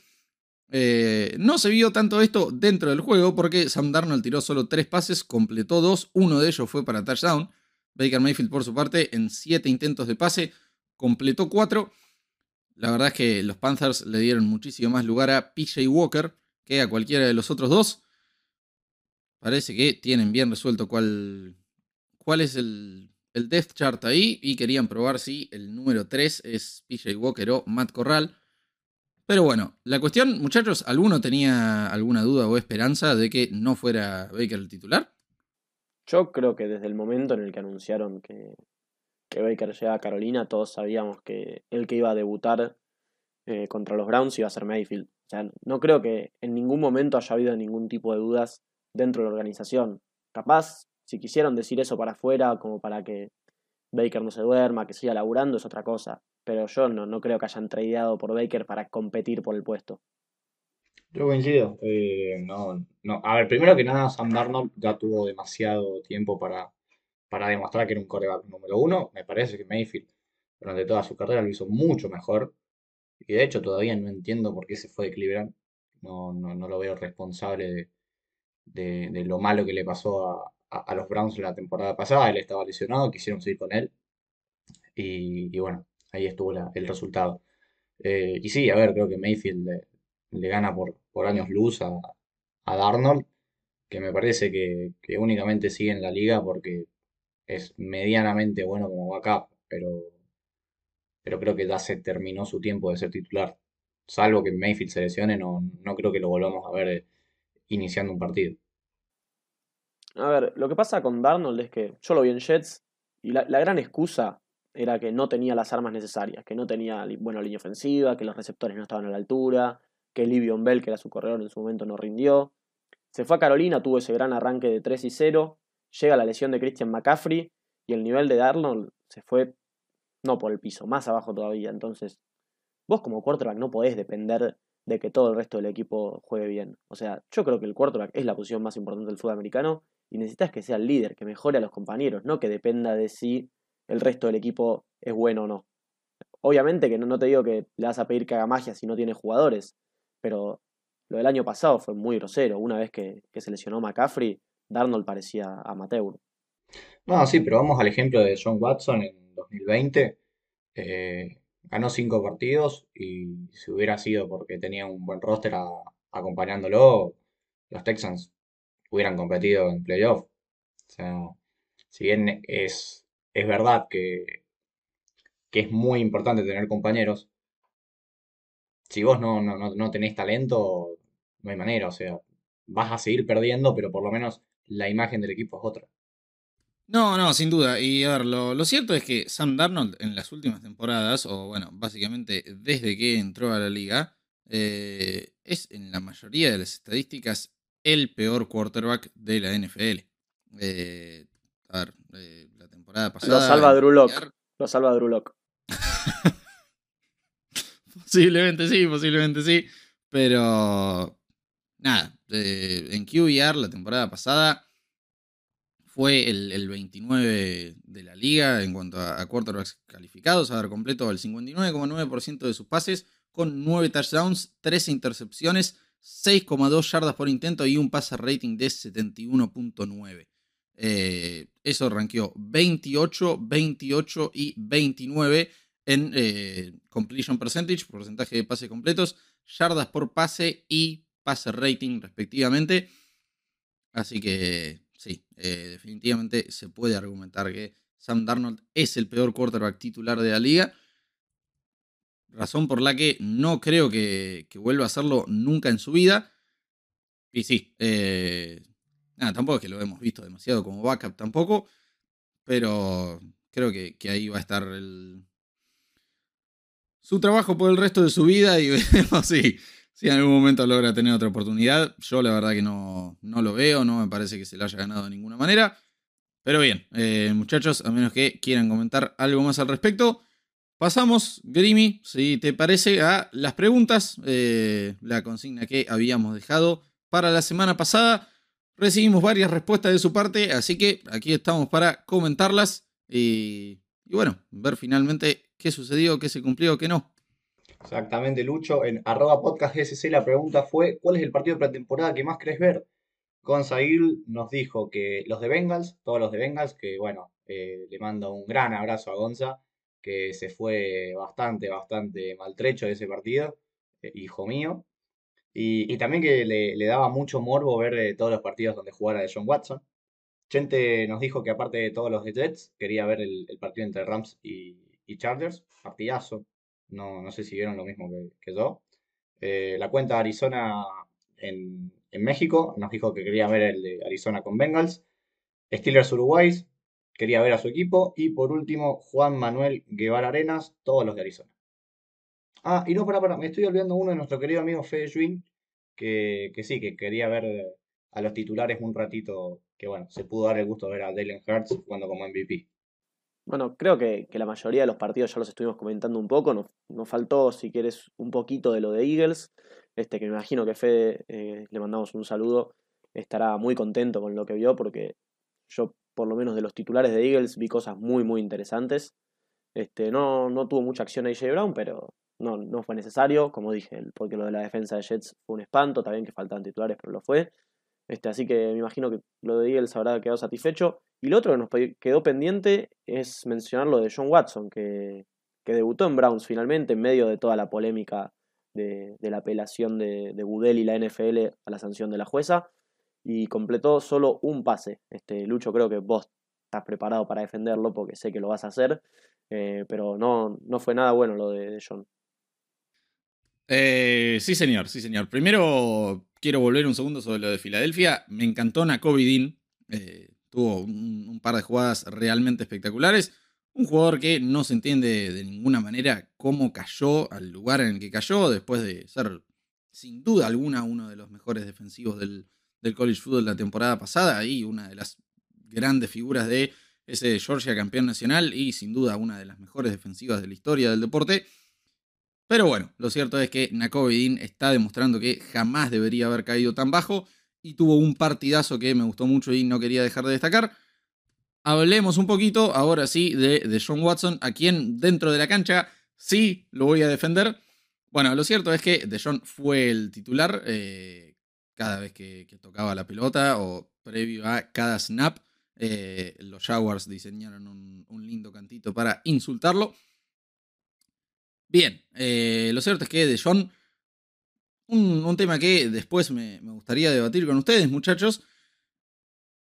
Eh, no se vio tanto esto dentro del juego porque Sam Darnold tiró solo tres pases, completó dos, uno de ellos fue para touchdown. Baker Mayfield por su parte en siete intentos de pase completó cuatro. La verdad es que los Panthers le dieron muchísimo más lugar a PJ Walker que a cualquiera de los otros dos. Parece que tienen bien resuelto cuál, cuál es el el Death Chart ahí y querían probar si el número 3 es PJ Walker o Matt Corral. Pero bueno, la cuestión, muchachos, ¿alguno tenía alguna duda o esperanza de que no fuera Baker el titular? Yo creo que desde el momento en el que anunciaron que, que Baker llega a Carolina, todos sabíamos que el que iba a debutar eh, contra los Browns iba a ser Mayfield. O sea, no creo que en ningún momento haya habido ningún tipo de dudas dentro de la organización. Capaz si quisieron decir eso para afuera, como para que Baker no se duerma, que siga laburando, es otra cosa. Pero yo no, no creo que hayan tradeado por Baker para competir por el puesto. Yo coincido. Eh, no, no. A ver, primero que nada, Sam Darnold ya tuvo demasiado tiempo para, para demostrar que era un coreback número uno. Me parece que Mayfield durante toda su carrera lo hizo mucho mejor. Y de hecho todavía no entiendo por qué se fue de Cleveland. No, no, no lo veo responsable de, de lo malo que le pasó a, a, los Browns la temporada pasada, él estaba lesionado, quisieron seguir con él y, bueno, ahí estuvo el resultado. Eh, y sí, a ver, creo que Mayfield le, gana por, por, años luz a, a Darnold, que me parece que, únicamente sigue en la liga porque es medianamente bueno como backup, pero, pero creo que ya se terminó su tiempo de ser titular. Salvo que Mayfield se lesione, no, no creo que lo volvamos a ver eh, iniciando un partido. A ver, lo que pasa con Darnold es que yo lo vi en Jets y la, gran excusa era que no tenía las armas necesarias, que no tenía buena línea ofensiva, que los receptores no estaban a la altura, que Livion Bell, que era su corredor en su momento, no rindió. Se fue a Carolina, tuvo ese gran arranque de 3 y 0, llega la lesión de Christian McCaffrey y el nivel de Darnold se fue no por el piso, más abajo todavía. Entonces, vos como quarterback no podés depender de que todo el resto del equipo juegue bien. O sea, yo creo que el quarterback es la posición más importante del fútbol americano y necesitas que sea el líder, que mejore a los compañeros, no que dependa de si el resto del equipo es bueno o no. Obviamente que no, te digo que le vas a pedir que haga magia si no tiene jugadores, pero lo del año pasado fue muy grosero. Una vez que, se lesionó McCaffrey, Darnold parecía amateur. No, sí, pero vamos al ejemplo de John Watson en 2020. Eh, ganó cinco partidos y si hubiera sido porque tenía un buen roster acompañándolo, los Texans hubieran competido en playoff. O sea, si bien es, es verdad que, que es muy importante tener compañeros, si vos no, no, no, tenés talento, no hay manera. O sea, vas a seguir perdiendo, pero por lo menos la imagen del equipo es otra. No, no, sin duda. Y a ver, lo, cierto es que Sam Darnold en las últimas temporadas, o bueno, básicamente desde que entró a la liga, eh, es en la mayoría de las estadísticas el peor quarterback de la NFL. Eh, a ver, eh, la temporada pasada. Lo salva Drew Lock. Lo salva Drew Lock. posiblemente sí, posiblemente sí. Pero. Nada. Eh, en QBR la temporada pasada fue el, 29 de la liga en cuanto a, a quarterbacks calificados. A ver, completo el 59,9% de sus pases con 9 touchdowns, 13 intercepciones 6,2 yardas por intento y un pase rating de 71.9. Eh, eso ranqueó 28, 28 y 29 en eh, completion percentage, porcentaje de pases completos, yardas por pase y pase rating respectivamente. Así que sí, eh, definitivamente se puede argumentar que Sam Darnold es el peor quarterback titular de la liga. Razón por la que no creo que, vuelva a hacerlo nunca en su vida. Y sí, eh, tampoco es que lo hemos visto demasiado como backup tampoco. Pero creo que, ahí va a estar su trabajo por el resto de su vida y veremos si, si en algún momento logra tener otra oportunidad. Yo la verdad que no, no lo veo, no me parece que se lo haya ganado de ninguna manera. Pero bien, eh, muchachos, a menos que quieran comentar algo más al respecto, pasamos, Grimy, si te parece, a las preguntas. Eh, la consigna que habíamos dejado para la semana pasada. Recibimos varias respuestas de su parte, así que aquí estamos para comentarlas y, bueno, ver finalmente qué sucedió, qué se cumplió, qué no. Exactamente, Lucho. En arroba podcast GSC la pregunta fue, ¿cuál es el partido de pretemporada que más querés ver? Gonzail nos dijo que los de Bengals, todos los de Bengals, que bueno, eh, le mando un gran abrazo a Gonza, que se fue bastante, bastante maltrecho de ese partido, eh, hijo mío. Y, también que le, daba mucho morbo ver eh, todos los partidos donde jugara de John Watson. Chente nos dijo que aparte de todos los de Jets, quería ver el, partido entre Rams y, y Chargers, partidazo. No, no sé si vieron lo mismo que, yo. Eh, la cuenta Arizona en, México nos dijo que quería ver el de Arizona con Bengals. Steelers Uruguay, quería ver a su equipo. Y por último, Juan Manuel Guevara Arenas, todos los de Arizona. Ah, y no, para, para, me estoy olvidando uno de nuestro querido amigo Fede Schwinn, que, que sí, que quería ver a los titulares un ratito, que bueno, se pudo dar el gusto de ver a Dalen Hurts jugando como MVP. Bueno, creo que, la mayoría de los partidos ya los estuvimos comentando un poco. Nos, nos, faltó, si quieres, un poquito de lo de Eagles. Este, que me imagino que Fede, eh, le mandamos un saludo, estará muy contento con lo que vio, porque yo, por lo menos de los titulares de Eagles, vi cosas muy, muy interesantes. Este, no, no tuvo mucha acción AJ Brown, pero no, no fue necesario, como dije, porque lo de la defensa de Jets fue un espanto, también que faltaban titulares, pero lo fue. Este, así que me imagino que lo de Eagles habrá quedado satisfecho. Y lo otro que nos quedó pendiente es mencionar lo de John Watson, que, debutó en Browns finalmente en medio de toda la polémica de, la apelación de, de Budel y la NFL a la sanción de la jueza. Y completó solo un pase. Este, Lucho, creo que vos estás preparado para defenderlo porque sé que lo vas a hacer. Eh, pero no, no fue nada bueno lo de, John. Eh, sí, señor, sí, señor. Primero quiero volver un segundo sobre lo de Filadelfia. Me encantó Nakobe Dean. Eh, Tuvo un, par de jugadas realmente espectaculares. Un jugador que no se entiende de ninguna manera cómo cayó al lugar en el que cayó, después de ser sin duda alguna uno de los mejores defensivos del, college football la temporada pasada y una de las grandes figuras de ese Georgia campeón nacional y sin duda una de las mejores defensivas de la historia del deporte. Pero bueno, lo cierto es que Nakobe está demostrando que jamás debería haber caído tan bajo y tuvo un partidazo que me gustó mucho y no quería dejar de destacar. Hablemos un poquito, ahora sí, de, de John Watson, a quien dentro de la cancha sí lo voy a defender. Bueno, lo cierto es que De John fue el titular eh, cada vez que, tocaba la pelota o previo a cada snap. Eh, los Jaguars diseñaron un, lindo cantito para insultarlo. Bien, eh, lo cierto es que De John un, tema que después me, gustaría debatir con ustedes, muchachos.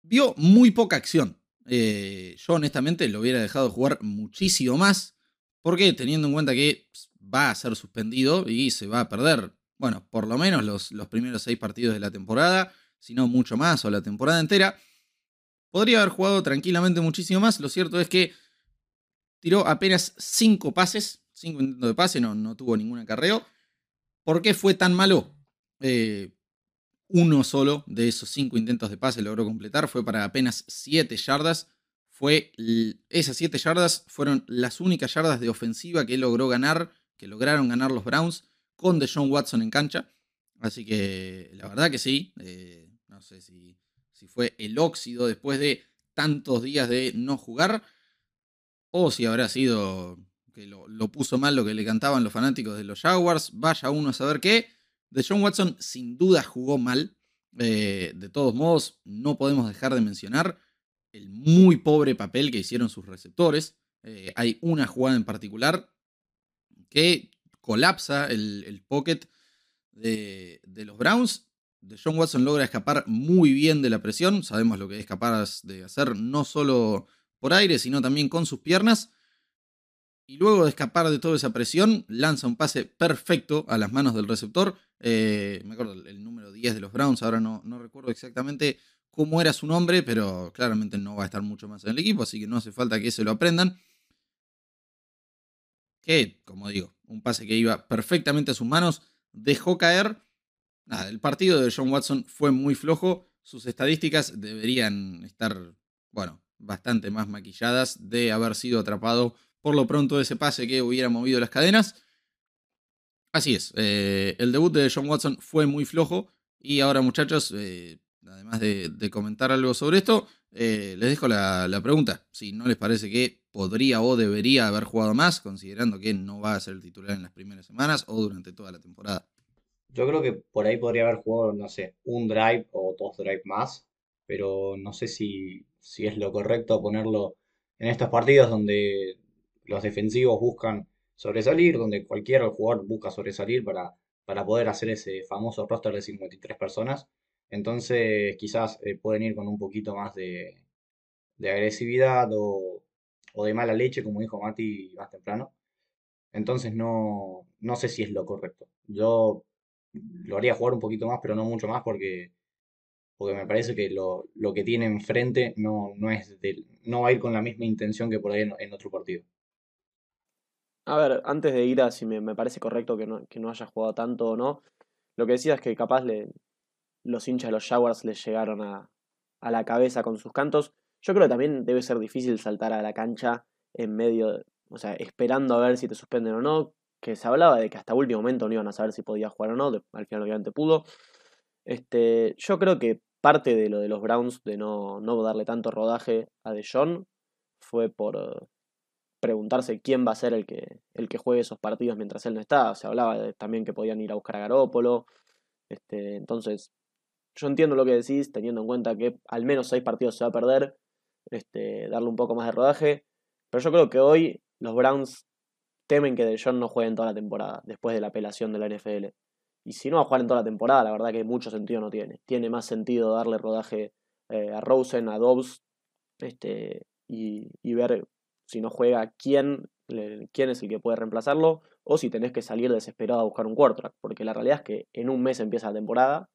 Vio muy poca acción. Eh, yo honestamente lo hubiera dejado jugar muchísimo más. Porque teniendo en cuenta que va a ser suspendido y se va a perder, bueno, por lo menos los, los primeros seis partidos de la temporada, si no mucho más o la temporada entera, podría haber jugado tranquilamente muchísimo más. Lo cierto es que tiró apenas cinco pases, cinco intentos de pase, no, no tuvo ningún acarreo. ¿Por qué fue tan malo? Eh, uno solo de esos cinco intentos de pase logró completar, fue para apenas 7 yardas. Fue, esas 7 yardas fueron las únicas yardas de ofensiva que logró ganar, que lograron ganar los Browns con DeJohn Watson en cancha. Así que la verdad que sí, eh, no sé si, si fue el óxido después de tantos días de no jugar o si habrá sido que lo, puso mal lo que le cantaban los fanáticos de los Jaguars. Vaya uno a saber qué. De John Watson sin duda jugó mal. Eh, de todos modos, no podemos dejar de mencionar el muy pobre papel que hicieron sus receptores. Eh, hay una jugada en particular que colapsa el, pocket de, los Browns John Watson logra escapar muy bien de la presión. Sabemos lo que es capaz de hacer no solo por aire, sino también con sus piernas. Y luego de escapar de toda esa presión, lanza un pase perfecto a las manos del receptor. Eh, me acuerdo el número 10 de los Browns, ahora no, no recuerdo exactamente cómo era su nombre, pero claramente no va a estar mucho más en el equipo, así que no hace falta que se lo aprendan. Que, como digo, un pase que iba perfectamente a sus manos, dejó caer. Nada, el partido de John Watson fue muy flojo. Sus estadísticas deberían estar, bueno, bastante más maquilladas de haber sido atrapado por lo pronto ese pase que hubiera movido las cadenas. Así es, eh, el debut de John Watson fue muy flojo y ahora muchachos, eh, además de, comentar algo sobre esto, eh, les dejo la, la, pregunta, si no les parece que podría o debería haber jugado más, considerando que no va a ser el titular en las primeras semanas o durante toda la temporada. Yo creo que por ahí podría haber jugado, no sé, un drive o dos drives más, pero no sé si, si es lo correcto ponerlo en estos partidos donde los defensivos buscan sobresalir, donde cualquier jugador busca sobresalir para, para poder hacer ese famoso roster de 53 personas. Entonces quizás eh, pueden ir con un poquito más de, agresividad o, de mala leche, como dijo Mati más temprano. Entonces no, no sé si es lo correcto. Yo lo haría jugar un poquito más, pero no mucho más porque, porque me parece que lo, que tiene enfrente no, no, es no va a ir con la misma intención que por ahí en otro partido. A ver, antes de ir a si me, parece correcto que no, que no, haya jugado tanto o no, lo que decía es que capaz le, los hinchas de los Jaguars le llegaron a, a la cabeza con sus cantos. Yo creo que también debe ser difícil saltar a la cancha en medio, o sea, esperando a ver si te suspenden o no, que se hablaba de que hasta último momento no iban a saber si podía jugar o no, al final obviamente pudo. Este, yo creo que parte de lo de los Browns de no, no darle tanto rodaje a DeJohn fue por, preguntarse quién va a ser el que, el que juegue esos partidos mientras él no está. Se hablaba también que podían ir a buscar a Garópolo. Este, entonces, yo entiendo lo que decís, teniendo en cuenta que al menos seis partidos se va a perder, este, darle un poco más de rodaje. Pero yo creo que hoy los Browns temen que DeJohn no juegue en toda la temporada, después de la apelación de la NFL. Y si no va a jugar en toda la temporada, la verdad que mucho sentido no tiene. Tiene más sentido darle rodaje eh, a Rosen, a Dobbs, este, y, y ver si no juega, quién, quién es el que puede reemplazarlo, o si tenés que salir desesperado a buscar un quarterback, porque la realidad es que en un mes empieza la temporada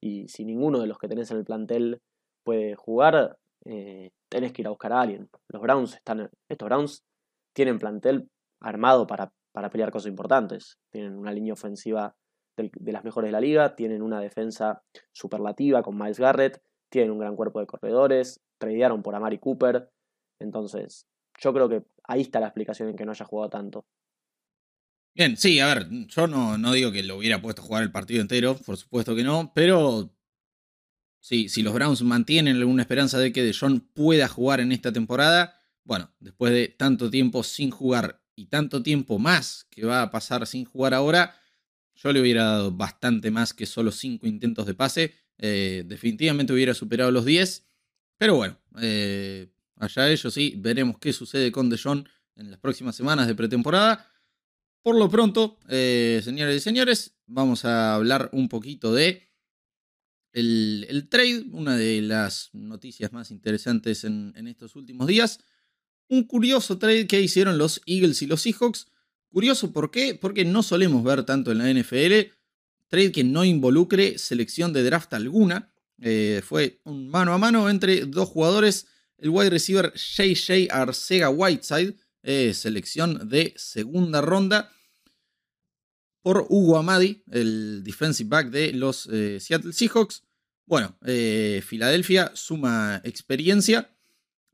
y si ninguno de los que tenés en el plantel puede jugar, eh, tenés que ir a buscar a alguien. Los Browns están, estos Browns tienen plantel armado para, para pelear cosas importantes. Tienen una línea ofensiva de las mejores de la liga, tienen una defensa superlativa con Miles Garrett, tienen un gran cuerpo de corredores, tradearon por Amari Cooper. Entonces, yo creo que ahí está la explicación en que no haya jugado tanto. Bien, sí, a ver, yo no, no digo que lo hubiera puesto a jugar el partido entero, por supuesto que no, pero sí, si los Browns mantienen alguna esperanza de que John pueda jugar en esta temporada, bueno, después de tanto tiempo sin jugar y tanto tiempo más que va a pasar sin jugar ahora, yo le hubiera dado bastante más que solo 5 intentos de pase. Eh, definitivamente hubiera superado los 10. Pero bueno, eh, Allá ellos sí, veremos qué sucede con DeJohn en las próximas semanas de pretemporada. Por lo pronto, eh, señores y señores, vamos a hablar un poquito de el, trade, una de las noticias más interesantes en, estos últimos días. Un curioso trade que hicieron los Eagles y los Seahawks. Curioso, ¿por qué? Porque no solemos ver tanto en la NFL trade que no involucre selección de draft alguna. Eh, fue un mano a mano entre dos jugadores el wide receiver JJ Arcega Whiteside, eh, selección de segunda ronda, por Hugo Amadi, el defensive back de los eh, Seattle Seahawks. Bueno, eh, Filadelfia suma experiencia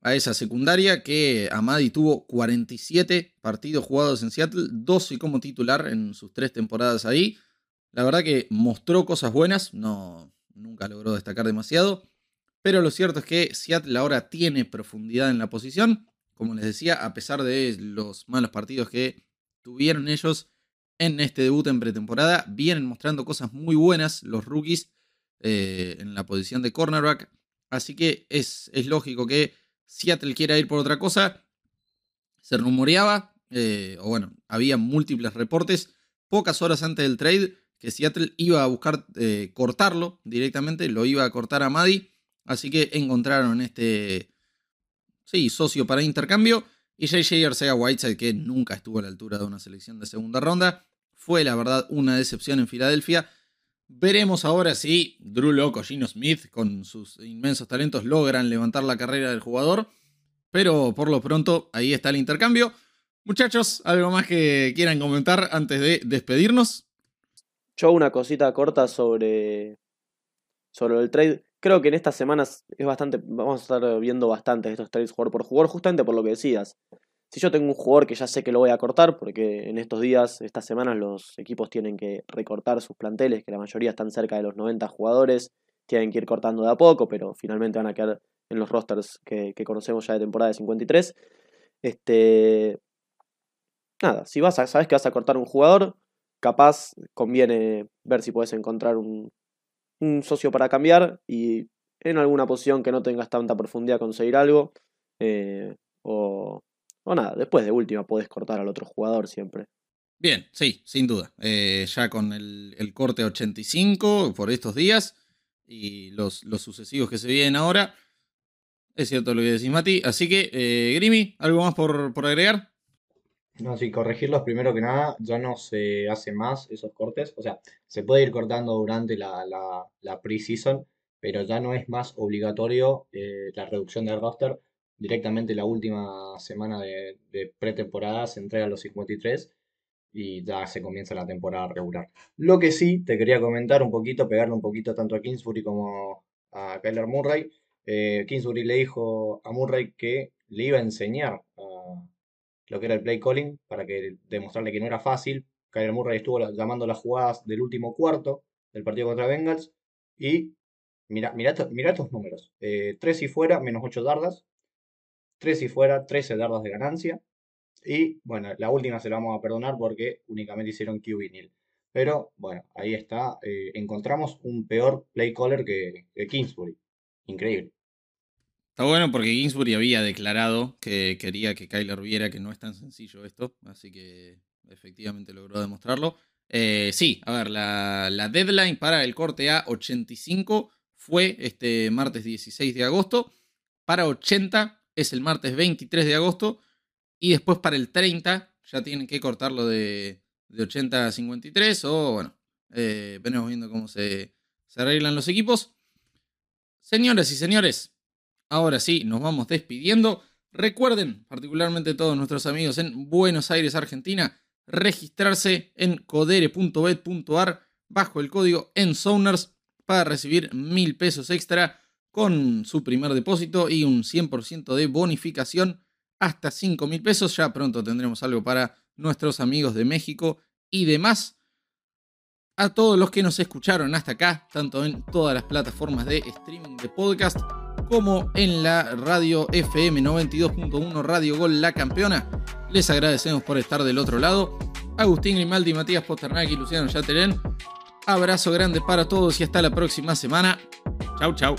a esa secundaria que Amadi tuvo 47 partidos jugados en Seattle, 12 como titular en sus tres temporadas ahí. La verdad que mostró cosas buenas, no, nunca logró destacar demasiado. Pero lo cierto es que Seattle ahora tiene profundidad en la posición. Como les decía, a pesar de los malos partidos que tuvieron ellos en este debut en pretemporada, vienen mostrando cosas muy buenas los rookies eh, en la posición de cornerback. Así que es, es, lógico que Seattle quiera ir por otra cosa. Se rumoreaba, eh, o bueno, había múltiples reportes pocas horas antes del trade que Seattle iba a buscar eh, cortarlo directamente, lo iba a cortar a Maddy, así que encontraron este, sí, socio para intercambio. Y JJ Arcega Whiteside, que nunca estuvo a la altura de una selección de segunda ronda, fue la verdad una decepción en Filadelfia. Veremos ahora si Drew Locke o Gino Smith, con sus inmensos talentos, logran levantar la carrera del jugador. Pero por lo pronto, ahí está el intercambio. Muchachos, ¿algo más que quieran comentar antes de despedirnos? Yo una cosita corta sobre, sobre el trade. Creo que en estas semanas es bastante, vamos a estar viendo bastante estos trades jugador por jugador, justamente por lo que decías. Si yo tengo un jugador que ya sé que lo voy a cortar, porque en estos días, estas semanas, los equipos tienen que recortar sus planteles, que la mayoría están cerca de los 90 jugadores, tienen que ir cortando de a poco, pero finalmente van a quedar en los rosters que, que conocemos ya de temporada de 53. Este, nada, si vas a, sabes que vas a cortar un jugador, capaz conviene ver si puedes encontrar un, un socio para cambiar y en alguna posición que no tengas tanta profundidad conseguir algo. Eh, o, o, nada, después de última podés cortar al otro jugador siempre. Bien, sí, sin duda. Eh, ya con el, el, corte 85 por estos días y los, los, sucesivos que se vienen ahora. Es cierto lo que decís, Mati. Así que, eh, Grimy, ¿algo más por, por agregar? No, sí, corregirlos primero que nada, ya no se hace más esos cortes. O sea, se puede ir cortando durante la, la, la pre-season, pero ya no es más obligatorio eh, la reducción del roster. Directamente la última semana de, pretemporada se entrega a los 53 y ya se comienza la temporada regular. Lo que sí, te quería comentar un poquito, pegarle un poquito tanto a Kingsbury como a Kyler Murray. Eh, Kingsbury le dijo a Murray que le iba a enseñar a lo que era el play calling para que demostrarle que no era fácil. Kyler Murray estuvo llamando las jugadas del último cuarto del partido contra Bengals y mira, mira, mira estos números. Eh, 3 y fuera, menos 8 dardas. 3 y fuera, 13 dardas de ganancia. Y bueno, la última se la vamos a perdonar porque únicamente hicieron QB. Pero bueno, ahí está. Eh, encontramos un peor play caller que Kingsbury. Increíble. Está bueno porque Ginsbury había declarado que quería que Kyler viera que no es tan sencillo esto, así que efectivamente logró demostrarlo. Eh, sí, a ver, la, deadline para el corte A85 fue este martes 16 de agosto. Para 80 es el martes 23 de agosto. Y después para el 30 ya tienen que cortarlo de, de 80 a 53. O bueno, eh, venimos viendo cómo se, se arreglan los equipos. Señoras y señores, ahora sí, nos vamos despidiendo. Recuerden, particularmente todos nuestros amigos en Buenos Aires, Argentina, registrarse en codere.bet.ar bajo el código ENSONERS para recibir mil pesos extra con su primer depósito y un 100% de bonificación hasta 5 mil pesos. Ya pronto tendremos algo para nuestros amigos de México y demás. A todos los que nos escucharon hasta acá, tanto en todas las plataformas de streaming de podcast como en la radio FM 92.1 Radio Gol La Campeona. Les agradecemos por estar del otro lado. Agustín Grimaldi, Matías Posternak y Luciano Yaterén. Abrazo grande para todos y hasta la próxima semana. Chau, chau.